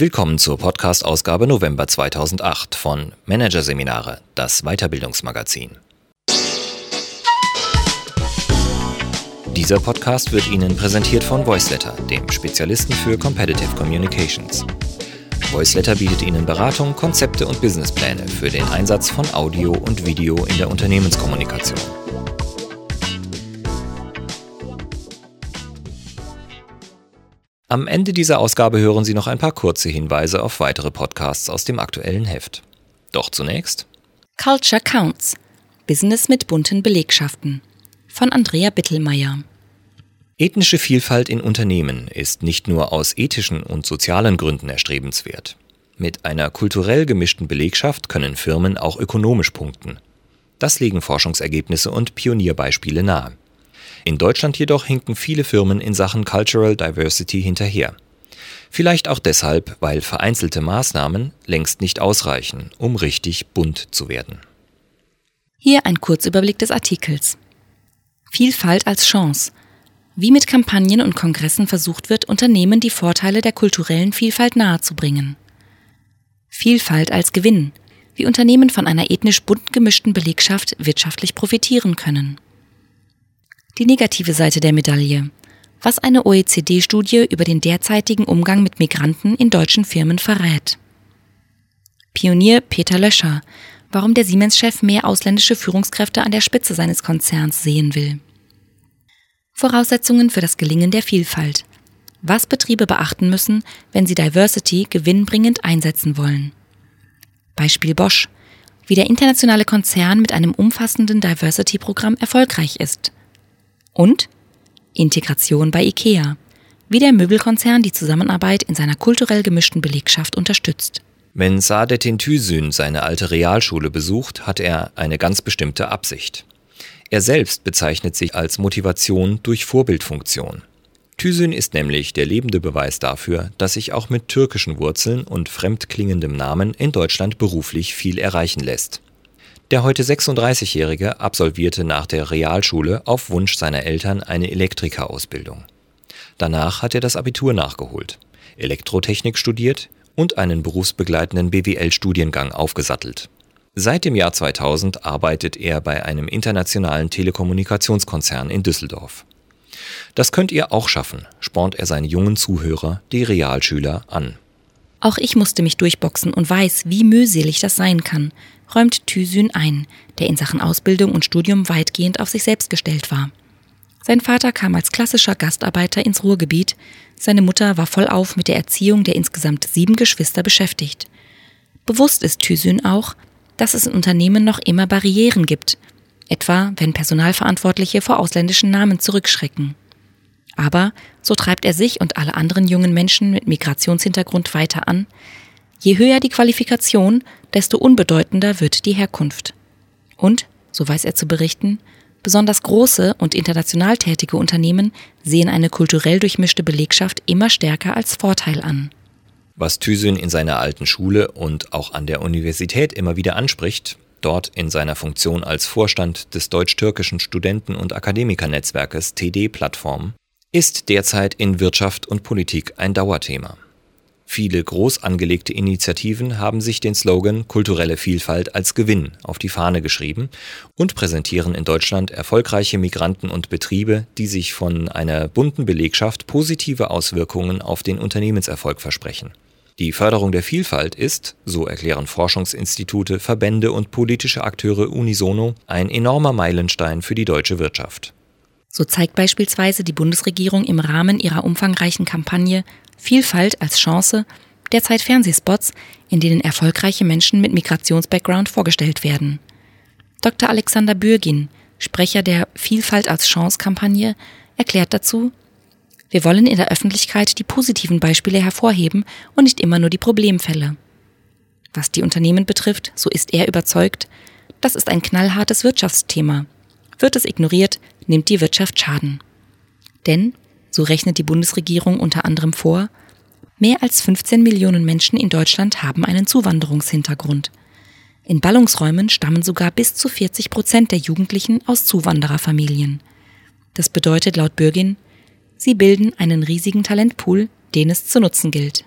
Willkommen zur Podcast-Ausgabe November 2008 von Managerseminare, das Weiterbildungsmagazin. Dieser Podcast wird Ihnen präsentiert von Voiceletter, dem Spezialisten für Competitive Communications. Voiceletter bietet Ihnen Beratung, Konzepte und Businesspläne für den Einsatz von Audio und Video in der Unternehmenskommunikation. Am Ende dieser Ausgabe hören Sie noch ein paar kurze Hinweise auf weitere Podcasts aus dem aktuellen Heft. Doch zunächst Culture Counts. Business mit bunten Belegschaften von Andrea Bittelmeier. Ethnische Vielfalt in Unternehmen ist nicht nur aus ethischen und sozialen Gründen erstrebenswert. Mit einer kulturell gemischten Belegschaft können Firmen auch ökonomisch punkten. Das legen Forschungsergebnisse und Pionierbeispiele nahe. In Deutschland jedoch hinken viele Firmen in Sachen Cultural Diversity hinterher. Vielleicht auch deshalb, weil vereinzelte Maßnahmen längst nicht ausreichen, um richtig bunt zu werden. Hier ein Kurzüberblick des Artikels. Vielfalt als Chance. Wie mit Kampagnen und Kongressen versucht wird, Unternehmen die Vorteile der kulturellen Vielfalt nahezubringen. Vielfalt als Gewinn. Wie Unternehmen von einer ethnisch bunt gemischten Belegschaft wirtschaftlich profitieren können. Die negative Seite der Medaille. Was eine OECD-Studie über den derzeitigen Umgang mit Migranten in deutschen Firmen verrät. Pionier Peter Löscher. Warum der Siemens-Chef mehr ausländische Führungskräfte an der Spitze seines Konzerns sehen will. Voraussetzungen für das Gelingen der Vielfalt. Was Betriebe beachten müssen, wenn sie Diversity gewinnbringend einsetzen wollen. Beispiel Bosch. Wie der internationale Konzern mit einem umfassenden Diversity-Programm erfolgreich ist und Integration bei IKEA, wie der Möbelkonzern die Zusammenarbeit in seiner kulturell gemischten Belegschaft unterstützt. Wenn Saadetin Tüsün seine alte Realschule besucht, hat er eine ganz bestimmte Absicht. Er selbst bezeichnet sich als Motivation durch Vorbildfunktion. Tüsün ist nämlich der lebende Beweis dafür, dass sich auch mit türkischen Wurzeln und fremdklingendem Namen in Deutschland beruflich viel erreichen lässt. Der heute 36-Jährige absolvierte nach der Realschule auf Wunsch seiner Eltern eine Elektrikerausbildung. Danach hat er das Abitur nachgeholt, Elektrotechnik studiert und einen berufsbegleitenden BWL-Studiengang aufgesattelt. Seit dem Jahr 2000 arbeitet er bei einem internationalen Telekommunikationskonzern in Düsseldorf. Das könnt ihr auch schaffen, spornt er seine jungen Zuhörer, die Realschüler, an. Auch ich musste mich durchboxen und weiß, wie mühselig das sein kann, räumt Thysün ein, der in Sachen Ausbildung und Studium weitgehend auf sich selbst gestellt war. Sein Vater kam als klassischer Gastarbeiter ins Ruhrgebiet, seine Mutter war vollauf mit der Erziehung der insgesamt sieben Geschwister beschäftigt. Bewusst ist Thysün auch, dass es in Unternehmen noch immer Barrieren gibt, etwa wenn Personalverantwortliche vor ausländischen Namen zurückschrecken. Aber, so treibt er sich und alle anderen jungen Menschen mit Migrationshintergrund weiter an, Je höher die Qualifikation, desto unbedeutender wird die Herkunft. Und, so weiß er zu berichten, besonders große und international tätige Unternehmen sehen eine kulturell durchmischte Belegschaft immer stärker als Vorteil an. Was Thysün in seiner alten Schule und auch an der Universität immer wieder anspricht, dort in seiner Funktion als Vorstand des deutsch-türkischen Studenten- und Akademikernetzwerkes TD-Plattform, ist derzeit in Wirtschaft und Politik ein Dauerthema. Viele groß angelegte Initiativen haben sich den Slogan Kulturelle Vielfalt als Gewinn auf die Fahne geschrieben und präsentieren in Deutschland erfolgreiche Migranten und Betriebe, die sich von einer bunten Belegschaft positive Auswirkungen auf den Unternehmenserfolg versprechen. Die Förderung der Vielfalt ist, so erklären Forschungsinstitute, Verbände und politische Akteure unisono, ein enormer Meilenstein für die deutsche Wirtschaft. So zeigt beispielsweise die Bundesregierung im Rahmen ihrer umfangreichen Kampagne Vielfalt als Chance derzeit Fernsehspots, in denen erfolgreiche Menschen mit Migrationsbackground vorgestellt werden. Dr. Alexander Bürgin, Sprecher der Vielfalt als Chance-Kampagne, erklärt dazu, wir wollen in der Öffentlichkeit die positiven Beispiele hervorheben und nicht immer nur die Problemfälle. Was die Unternehmen betrifft, so ist er überzeugt, das ist ein knallhartes Wirtschaftsthema. Wird es ignoriert, nimmt die Wirtschaft Schaden. Denn so rechnet die Bundesregierung unter anderem vor, mehr als 15 Millionen Menschen in Deutschland haben einen Zuwanderungshintergrund. In Ballungsräumen stammen sogar bis zu 40 Prozent der Jugendlichen aus Zuwandererfamilien. Das bedeutet laut Bürgin, sie bilden einen riesigen Talentpool, den es zu nutzen gilt.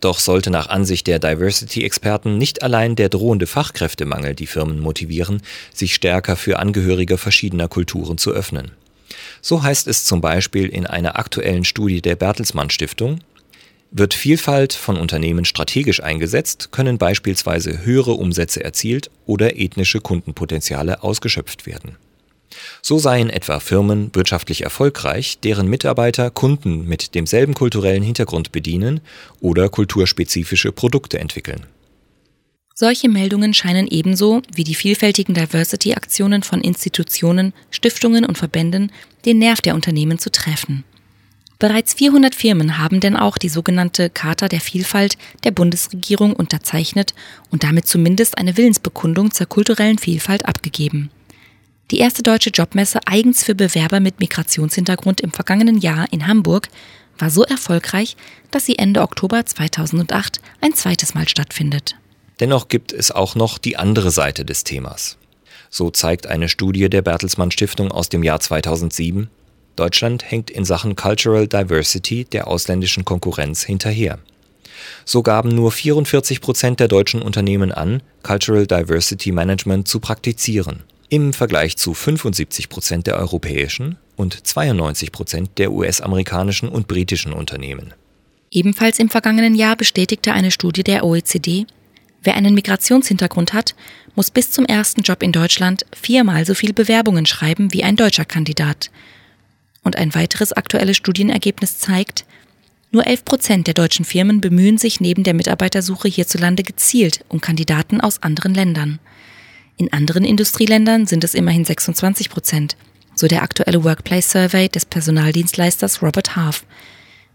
Doch sollte nach Ansicht der Diversity-Experten nicht allein der drohende Fachkräftemangel die Firmen motivieren, sich stärker für Angehörige verschiedener Kulturen zu öffnen. So heißt es zum Beispiel in einer aktuellen Studie der Bertelsmann Stiftung, wird Vielfalt von Unternehmen strategisch eingesetzt, können beispielsweise höhere Umsätze erzielt oder ethnische Kundenpotenziale ausgeschöpft werden. So seien etwa Firmen wirtschaftlich erfolgreich, deren Mitarbeiter Kunden mit demselben kulturellen Hintergrund bedienen oder kulturspezifische Produkte entwickeln. Solche Meldungen scheinen ebenso wie die vielfältigen Diversity-Aktionen von Institutionen, Stiftungen und Verbänden den Nerv der Unternehmen zu treffen. Bereits 400 Firmen haben denn auch die sogenannte Charta der Vielfalt der Bundesregierung unterzeichnet und damit zumindest eine Willensbekundung zur kulturellen Vielfalt abgegeben. Die erste deutsche Jobmesse eigens für Bewerber mit Migrationshintergrund im vergangenen Jahr in Hamburg war so erfolgreich, dass sie Ende Oktober 2008 ein zweites Mal stattfindet. Dennoch gibt es auch noch die andere Seite des Themas. So zeigt eine Studie der Bertelsmann Stiftung aus dem Jahr 2007, Deutschland hängt in Sachen Cultural Diversity der ausländischen Konkurrenz hinterher. So gaben nur 44 Prozent der deutschen Unternehmen an, Cultural Diversity Management zu praktizieren, im Vergleich zu 75 Prozent der europäischen und 92 Prozent der US-amerikanischen und britischen Unternehmen. Ebenfalls im vergangenen Jahr bestätigte eine Studie der OECD, wer einen Migrationshintergrund hat, muss bis zum ersten Job in Deutschland viermal so viel Bewerbungen schreiben wie ein deutscher Kandidat – und ein weiteres aktuelles Studienergebnis zeigt, nur 11 Prozent der deutschen Firmen bemühen sich neben der Mitarbeitersuche hierzulande gezielt um Kandidaten aus anderen Ländern. In anderen Industrieländern sind es immerhin 26 Prozent, so der aktuelle Workplace Survey des Personaldienstleisters Robert Half.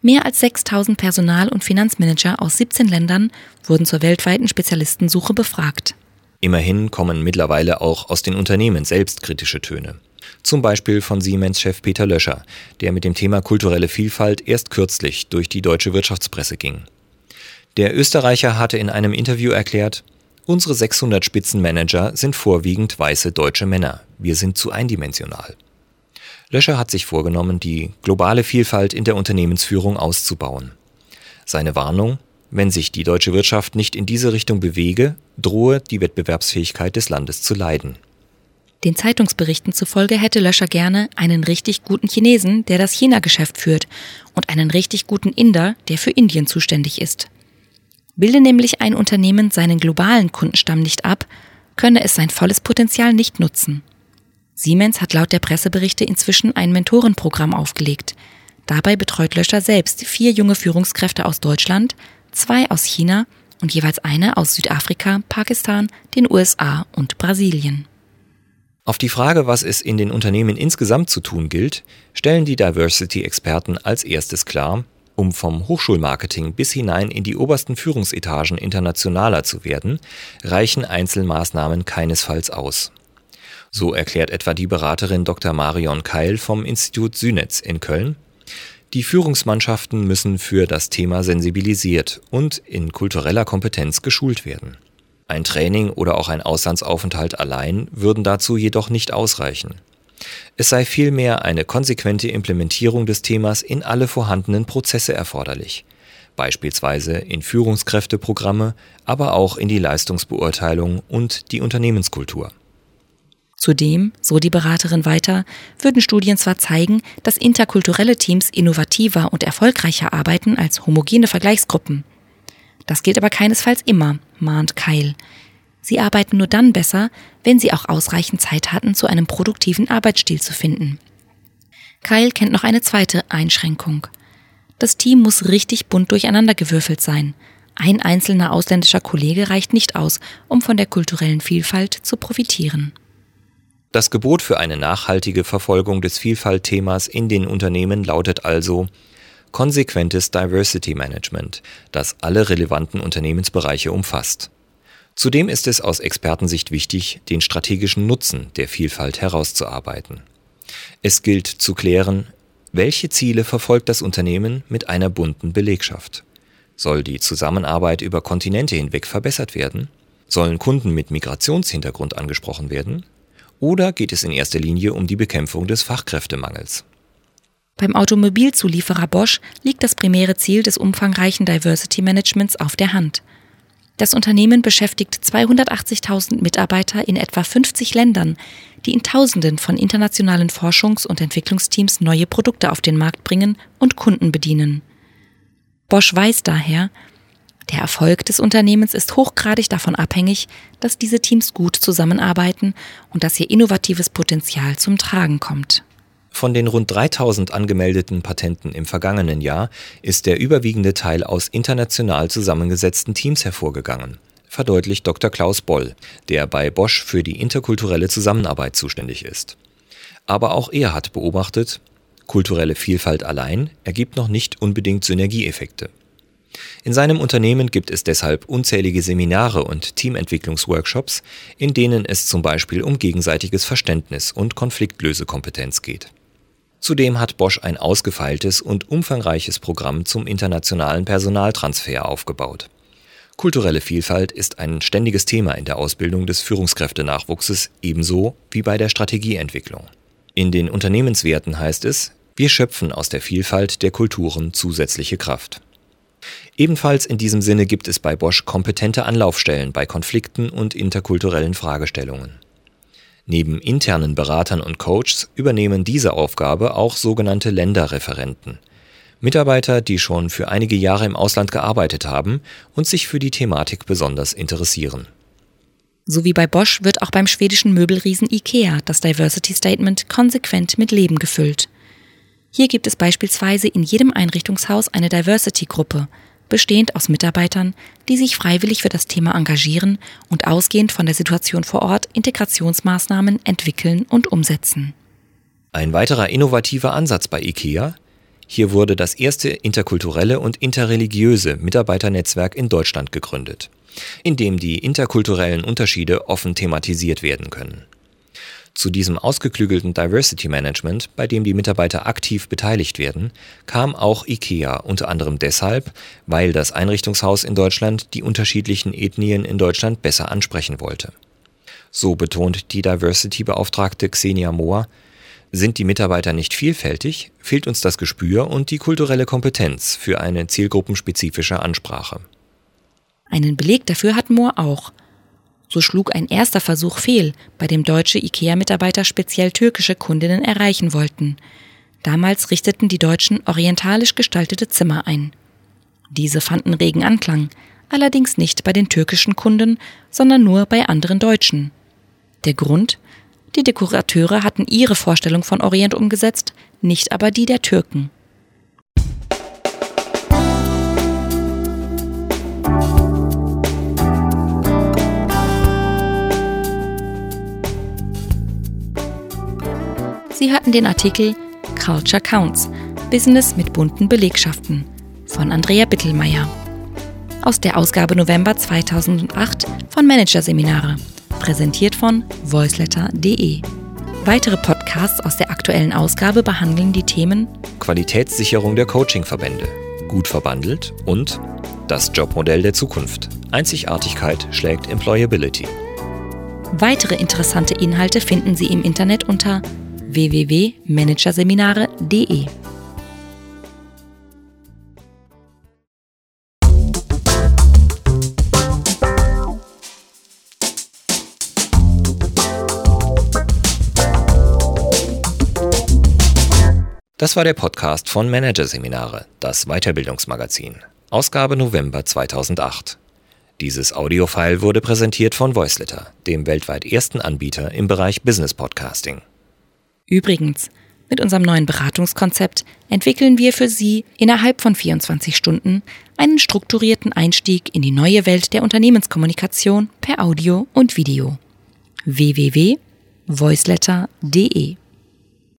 Mehr als 6000 Personal- und Finanzmanager aus 17 Ländern wurden zur weltweiten Spezialistensuche befragt. Immerhin kommen mittlerweile auch aus den Unternehmen selbst kritische Töne. Zum Beispiel von Siemens-Chef Peter Löscher, der mit dem Thema kulturelle Vielfalt erst kürzlich durch die deutsche Wirtschaftspresse ging. Der Österreicher hatte in einem Interview erklärt, unsere 600 Spitzenmanager sind vorwiegend weiße deutsche Männer. Wir sind zu eindimensional. Löscher hat sich vorgenommen, die globale Vielfalt in der Unternehmensführung auszubauen. Seine Warnung, wenn sich die deutsche Wirtschaft nicht in diese Richtung bewege, drohe die Wettbewerbsfähigkeit des Landes zu leiden. Den Zeitungsberichten zufolge hätte Löscher gerne einen richtig guten Chinesen, der das China-Geschäft führt, und einen richtig guten Inder, der für Indien zuständig ist. Bilde nämlich ein Unternehmen seinen globalen Kundenstamm nicht ab, könne es sein volles Potenzial nicht nutzen. Siemens hat laut der Presseberichte inzwischen ein Mentorenprogramm aufgelegt. Dabei betreut Löscher selbst vier junge Führungskräfte aus Deutschland, zwei aus China und jeweils eine aus Südafrika, Pakistan, den USA und Brasilien. Auf die Frage, was es in den Unternehmen insgesamt zu tun gilt, stellen die Diversity-Experten als erstes klar, um vom Hochschulmarketing bis hinein in die obersten Führungsetagen internationaler zu werden, reichen Einzelmaßnahmen keinesfalls aus. So erklärt etwa die Beraterin Dr. Marion Keil vom Institut Synetz in Köln, die Führungsmannschaften müssen für das Thema sensibilisiert und in kultureller Kompetenz geschult werden. Ein Training oder auch ein Auslandsaufenthalt allein würden dazu jedoch nicht ausreichen. Es sei vielmehr eine konsequente Implementierung des Themas in alle vorhandenen Prozesse erforderlich, beispielsweise in Führungskräfteprogramme, aber auch in die Leistungsbeurteilung und die Unternehmenskultur. Zudem, so die Beraterin weiter, würden Studien zwar zeigen, dass interkulturelle Teams innovativer und erfolgreicher arbeiten als homogene Vergleichsgruppen. Das gilt aber keinesfalls immer, mahnt Keil. Sie arbeiten nur dann besser, wenn sie auch ausreichend Zeit hatten, zu einem produktiven Arbeitsstil zu finden. Keil kennt noch eine zweite Einschränkung. Das Team muss richtig bunt durcheinandergewürfelt sein. Ein einzelner ausländischer Kollege reicht nicht aus, um von der kulturellen Vielfalt zu profitieren. Das Gebot für eine nachhaltige Verfolgung des Vielfaltthemas in den Unternehmen lautet also, konsequentes Diversity Management, das alle relevanten Unternehmensbereiche umfasst. Zudem ist es aus Expertensicht wichtig, den strategischen Nutzen der Vielfalt herauszuarbeiten. Es gilt zu klären, welche Ziele verfolgt das Unternehmen mit einer bunten Belegschaft? Soll die Zusammenarbeit über Kontinente hinweg verbessert werden? Sollen Kunden mit Migrationshintergrund angesprochen werden? Oder geht es in erster Linie um die Bekämpfung des Fachkräftemangels? Beim Automobilzulieferer Bosch liegt das primäre Ziel des umfangreichen Diversity Managements auf der Hand. Das Unternehmen beschäftigt 280.000 Mitarbeiter in etwa 50 Ländern, die in Tausenden von internationalen Forschungs- und Entwicklungsteams neue Produkte auf den Markt bringen und Kunden bedienen. Bosch weiß daher, der Erfolg des Unternehmens ist hochgradig davon abhängig, dass diese Teams gut zusammenarbeiten und dass ihr innovatives Potenzial zum Tragen kommt. Von den rund 3000 angemeldeten Patenten im vergangenen Jahr ist der überwiegende Teil aus international zusammengesetzten Teams hervorgegangen, verdeutlicht Dr. Klaus Boll, der bei Bosch für die interkulturelle Zusammenarbeit zuständig ist. Aber auch er hat beobachtet, kulturelle Vielfalt allein ergibt noch nicht unbedingt Synergieeffekte. In seinem Unternehmen gibt es deshalb unzählige Seminare und Teamentwicklungsworkshops, in denen es zum Beispiel um gegenseitiges Verständnis und Konfliktlösekompetenz geht. Zudem hat Bosch ein ausgefeiltes und umfangreiches Programm zum internationalen Personaltransfer aufgebaut. Kulturelle Vielfalt ist ein ständiges Thema in der Ausbildung des Führungskräftenachwuchses ebenso wie bei der Strategieentwicklung. In den Unternehmenswerten heißt es, wir schöpfen aus der Vielfalt der Kulturen zusätzliche Kraft. Ebenfalls in diesem Sinne gibt es bei Bosch kompetente Anlaufstellen bei Konflikten und interkulturellen Fragestellungen. Neben internen Beratern und Coaches übernehmen diese Aufgabe auch sogenannte Länderreferenten. Mitarbeiter, die schon für einige Jahre im Ausland gearbeitet haben und sich für die Thematik besonders interessieren. So wie bei Bosch wird auch beim schwedischen Möbelriesen IKEA das Diversity Statement konsequent mit Leben gefüllt. Hier gibt es beispielsweise in jedem Einrichtungshaus eine Diversity-Gruppe, bestehend aus Mitarbeitern, die sich freiwillig für das Thema engagieren und ausgehend von der Situation vor Ort Integrationsmaßnahmen entwickeln und umsetzen. Ein weiterer innovativer Ansatz bei IKEA? Hier wurde das erste interkulturelle und interreligiöse Mitarbeiternetzwerk in Deutschland gegründet, in dem die interkulturellen Unterschiede offen thematisiert werden können. Zu diesem ausgeklügelten Diversity Management, bei dem die Mitarbeiter aktiv beteiligt werden, kam auch IKEA unter anderem deshalb, weil das Einrichtungshaus in Deutschland die unterschiedlichen Ethnien in Deutschland besser ansprechen wollte. So betont die Diversity-Beauftragte Xenia Mohr, sind die Mitarbeiter nicht vielfältig, fehlt uns das Gespür und die kulturelle Kompetenz für eine zielgruppenspezifische Ansprache. Einen Beleg dafür hat Mohr auch. So schlug ein erster Versuch fehl, bei dem deutsche IKEA-Mitarbeiter speziell türkische Kundinnen erreichen wollten. Damals richteten die Deutschen orientalisch gestaltete Zimmer ein. Diese fanden regen Anklang, allerdings nicht bei den türkischen Kunden, sondern nur bei anderen Deutschen. Der Grund? Die Dekorateure hatten ihre Vorstellung von Orient umgesetzt, nicht aber die der Türken. Sie hatten den Artikel Culture Counts Business mit bunten Belegschaften von Andrea Bittelmeier aus der Ausgabe November 2008 von Managerseminare, präsentiert von voiceletter.de. Weitere Podcasts aus der aktuellen Ausgabe behandeln die Themen Qualitätssicherung der Coachingverbände, gut verbandelt und das Jobmodell der Zukunft. Einzigartigkeit schlägt Employability. Weitere interessante Inhalte finden Sie im Internet unter www.managerseminare.de. Das war der Podcast von Managerseminare, das Weiterbildungsmagazin. Ausgabe November 2008. Dieses Audiofile wurde präsentiert von Voiceletter, dem weltweit ersten Anbieter im Bereich Business Podcasting. Übrigens, mit unserem neuen Beratungskonzept entwickeln wir für Sie innerhalb von 24 Stunden einen strukturierten Einstieg in die neue Welt der Unternehmenskommunikation per Audio und Video. www.voiceletter.de